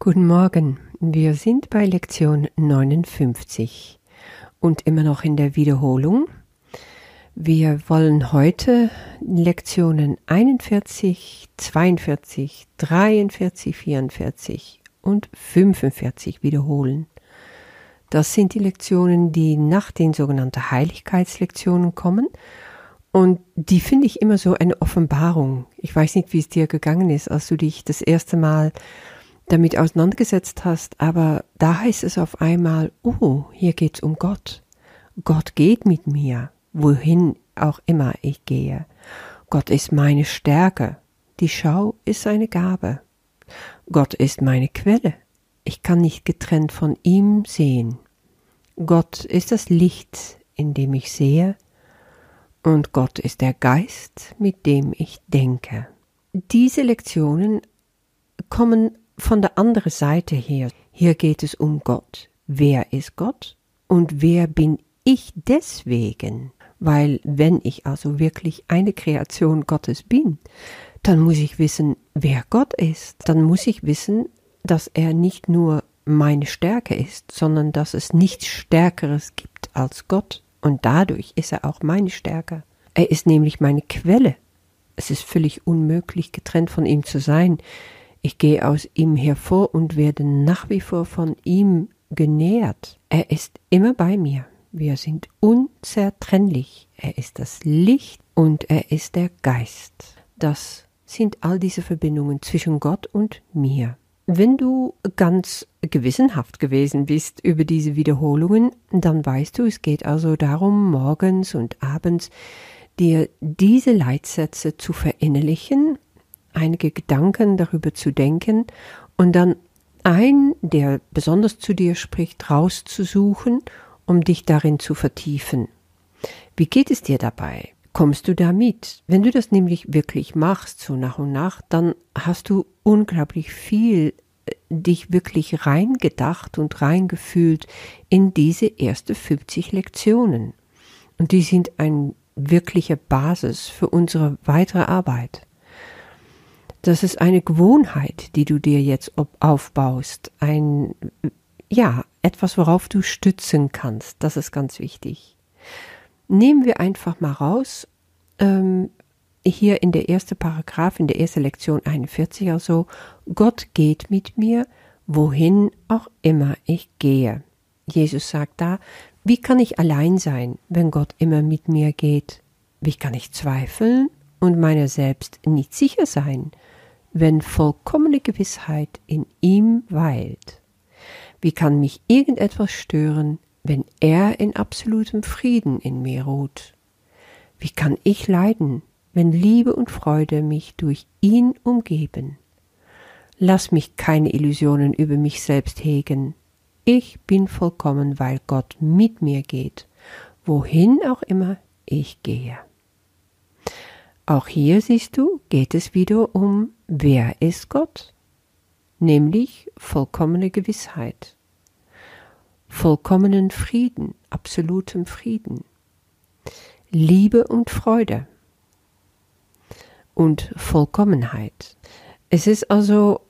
Guten Morgen, wir sind bei Lektion 59 und immer noch in der Wiederholung. Wir wollen heute Lektionen 41, 42, 43, 44 und 45 wiederholen. Das sind die Lektionen, die nach den sogenannten Heiligkeitslektionen kommen. Und die finde ich immer so eine Offenbarung. Ich weiß nicht, wie es dir gegangen ist, als du dich das erste Mal damit auseinandergesetzt hast, aber da heißt es auf einmal, oh, hier geht's um Gott. Gott geht mit mir, wohin auch immer ich gehe. Gott ist meine Stärke. Die Schau ist eine Gabe. Gott ist meine Quelle. Ich kann nicht getrennt von ihm sehen. Gott ist das Licht, in dem ich sehe, und Gott ist der Geist, mit dem ich denke. Diese Lektionen kommen von der anderen Seite her. Hier geht es um Gott. Wer ist Gott und wer bin ich deswegen? Weil wenn ich also wirklich eine Kreation Gottes bin, dann muss ich wissen, wer Gott ist. Dann muss ich wissen, dass er nicht nur meine Stärke ist, sondern dass es nichts Stärkeres gibt als Gott. Und dadurch ist er auch meine Stärke. Er ist nämlich meine Quelle. Es ist völlig unmöglich, getrennt von ihm zu sein. Ich gehe aus ihm hervor und werde nach wie vor von ihm genährt. Er ist immer bei mir. Wir sind unzertrennlich. Er ist das Licht und er ist der Geist. Das sind all diese Verbindungen zwischen Gott und mir. Wenn du ganz gewissenhaft gewesen bist über diese Wiederholungen, dann weißt du, es geht also darum, morgens und abends dir diese Leitsätze zu verinnerlichen, einige Gedanken darüber zu denken und dann ein, der besonders zu dir spricht, rauszusuchen, um dich darin zu vertiefen. Wie geht es dir dabei? kommst du damit. Wenn du das nämlich wirklich machst, so nach und nach, dann hast du unglaublich viel äh, dich wirklich reingedacht und reingefühlt in diese erste 50 Lektionen. Und die sind eine wirkliche Basis für unsere weitere Arbeit. Das ist eine Gewohnheit, die du dir jetzt aufbaust. Ein, ja, etwas, worauf du stützen kannst. Das ist ganz wichtig nehmen wir einfach mal raus, ähm, hier in der ersten Paragraph, in der ersten Lektion 41 also, Gott geht mit mir, wohin auch immer ich gehe. Jesus sagt da, wie kann ich allein sein, wenn Gott immer mit mir geht? Wie kann ich zweifeln und meiner selbst nicht sicher sein, wenn vollkommene Gewissheit in ihm weilt? Wie kann mich irgendetwas stören, wenn er in absolutem Frieden in mir ruht? Wie kann ich leiden, wenn Liebe und Freude mich durch ihn umgeben? Lass mich keine Illusionen über mich selbst hegen. Ich bin vollkommen, weil Gott mit mir geht, wohin auch immer ich gehe. Auch hier siehst du, geht es wieder um, wer ist Gott? Nämlich vollkommene Gewissheit vollkommenen Frieden, absolutem Frieden, Liebe und Freude und Vollkommenheit. Es ist also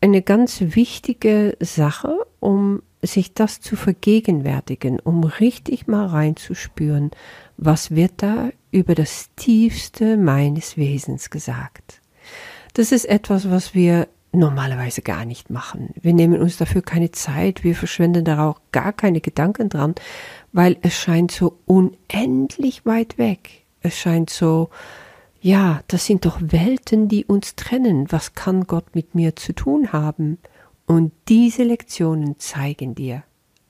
eine ganz wichtige Sache, um sich das zu vergegenwärtigen, um richtig mal reinzuspüren, was wird da über das Tiefste meines Wesens gesagt. Das ist etwas, was wir normalerweise gar nicht machen. Wir nehmen uns dafür keine Zeit, wir verschwenden da auch gar keine Gedanken dran, weil es scheint so unendlich weit weg. Es scheint so, ja, das sind doch Welten, die uns trennen. Was kann Gott mit mir zu tun haben? Und diese Lektionen zeigen dir,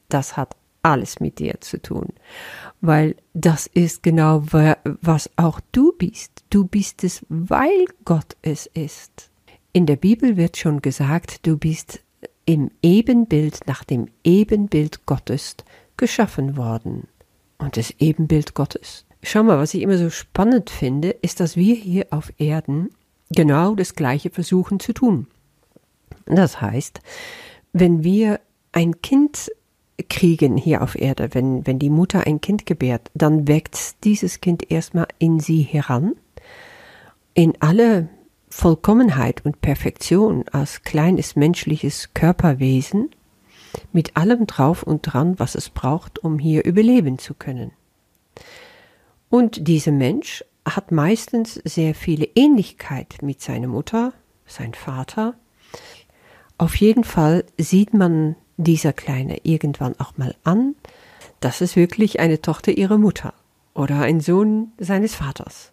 das hat alles mit dir zu tun, weil das ist genau, was auch du bist. Du bist es, weil Gott es ist. In der Bibel wird schon gesagt, du bist im Ebenbild nach dem Ebenbild Gottes geschaffen worden. Und das Ebenbild Gottes. Schau mal, was ich immer so spannend finde, ist, dass wir hier auf Erden genau das Gleiche versuchen zu tun. Das heißt, wenn wir ein Kind kriegen hier auf Erde, wenn, wenn die Mutter ein Kind gebärt, dann wächst dieses Kind erstmal in sie heran, in alle Vollkommenheit und Perfektion als kleines menschliches Körperwesen mit allem drauf und dran, was es braucht, um hier überleben zu können. Und dieser Mensch hat meistens sehr viele Ähnlichkeit mit seiner Mutter, sein Vater. Auf jeden Fall sieht man dieser Kleine irgendwann auch mal an, das ist wirklich eine Tochter ihrer Mutter oder ein Sohn seines Vaters.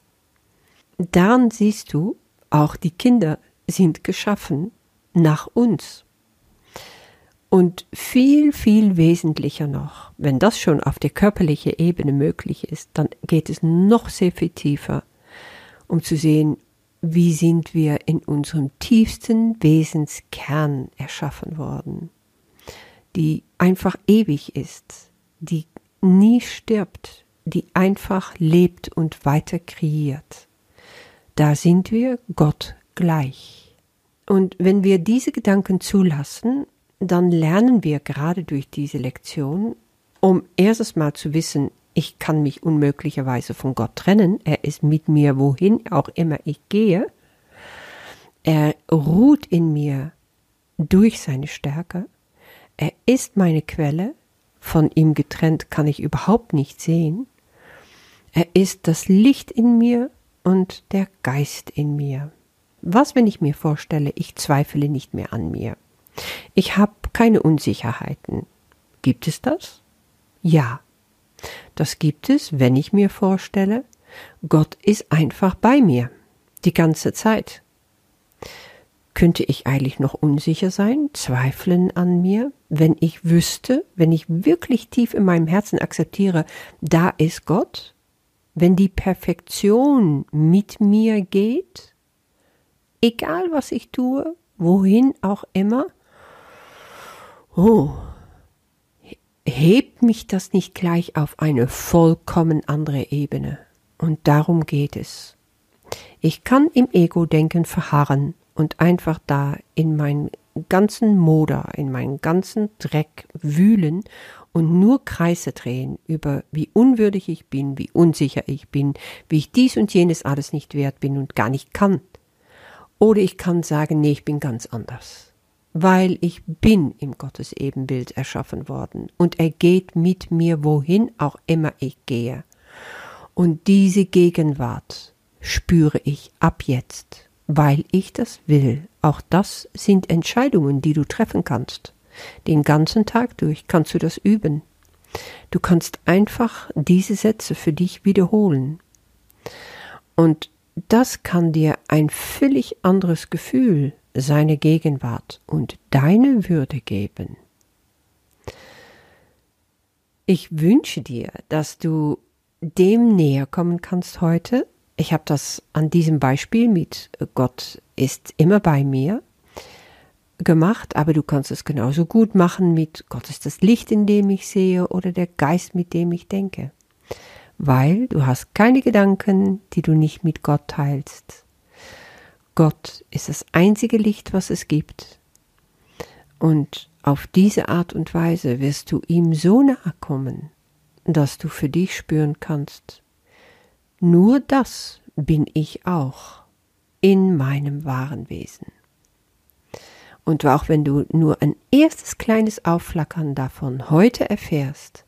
Daran siehst du, auch die Kinder sind geschaffen nach uns. Und viel, viel wesentlicher noch, wenn das schon auf der körperlichen Ebene möglich ist, dann geht es noch sehr viel tiefer, um zu sehen, wie sind wir in unserem tiefsten Wesenskern erschaffen worden, die einfach ewig ist, die nie stirbt, die einfach lebt und weiter kreiert. Da sind wir Gott gleich. Und wenn wir diese Gedanken zulassen dann lernen wir gerade durch diese Lektion, um erstes Mal zu wissen, ich kann mich unmöglicherweise von Gott trennen, er ist mit mir, wohin auch immer ich gehe, er ruht in mir durch seine Stärke, er ist meine Quelle, von ihm getrennt kann ich überhaupt nicht sehen, er ist das Licht in mir und der Geist in mir. Was, wenn ich mir vorstelle, ich zweifle nicht mehr an mir? Ich habe keine Unsicherheiten. Gibt es das? Ja. Das gibt es, wenn ich mir vorstelle, Gott ist einfach bei mir, die ganze Zeit. Könnte ich eigentlich noch unsicher sein, zweifeln an mir, wenn ich wüsste, wenn ich wirklich tief in meinem Herzen akzeptiere, da ist Gott, wenn die Perfektion mit mir geht, egal was ich tue, wohin auch immer, oh, hebt mich das nicht gleich auf eine vollkommen andere Ebene? Und darum geht es. Ich kann im Ego-Denken verharren und einfach da in meinen ganzen Moder, in meinen ganzen Dreck wühlen und nur Kreise drehen über wie unwürdig ich bin, wie unsicher ich bin, wie ich dies und jenes alles nicht wert bin und gar nicht kann. Oder ich kann sagen, nee, ich bin ganz anders weil ich bin im Gottes Ebenbild erschaffen worden und er geht mit mir, wohin auch immer ich gehe. Und diese Gegenwart spüre ich ab jetzt, weil ich das will. Auch das sind Entscheidungen, die du treffen kannst. Den ganzen Tag durch kannst du das üben. Du kannst einfach diese Sätze für dich wiederholen. Und das kann dir ein völlig anderes Gefühl seine Gegenwart und deine Würde geben. Ich wünsche dir, dass du dem näher kommen kannst heute. Ich habe das an diesem Beispiel mit Gott ist immer bei mir gemacht, aber du kannst es genauso gut machen mit Gott ist das Licht, in dem ich sehe oder der Geist, mit dem ich denke. Weil du hast keine Gedanken, die du nicht mit Gott teilst. Gott ist das einzige Licht, was es gibt. Und auf diese Art und Weise wirst du ihm so nahe kommen, dass du für dich spüren kannst, nur das bin ich auch in meinem wahren Wesen. Und auch wenn du nur ein erstes kleines Aufflackern davon heute erfährst,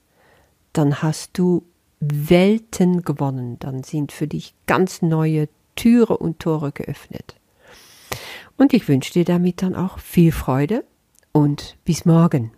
dann hast du Welten gewonnen, dann sind für dich ganz neue Türe und Tore geöffnet. Und ich wünsche dir damit dann auch viel Freude und bis morgen.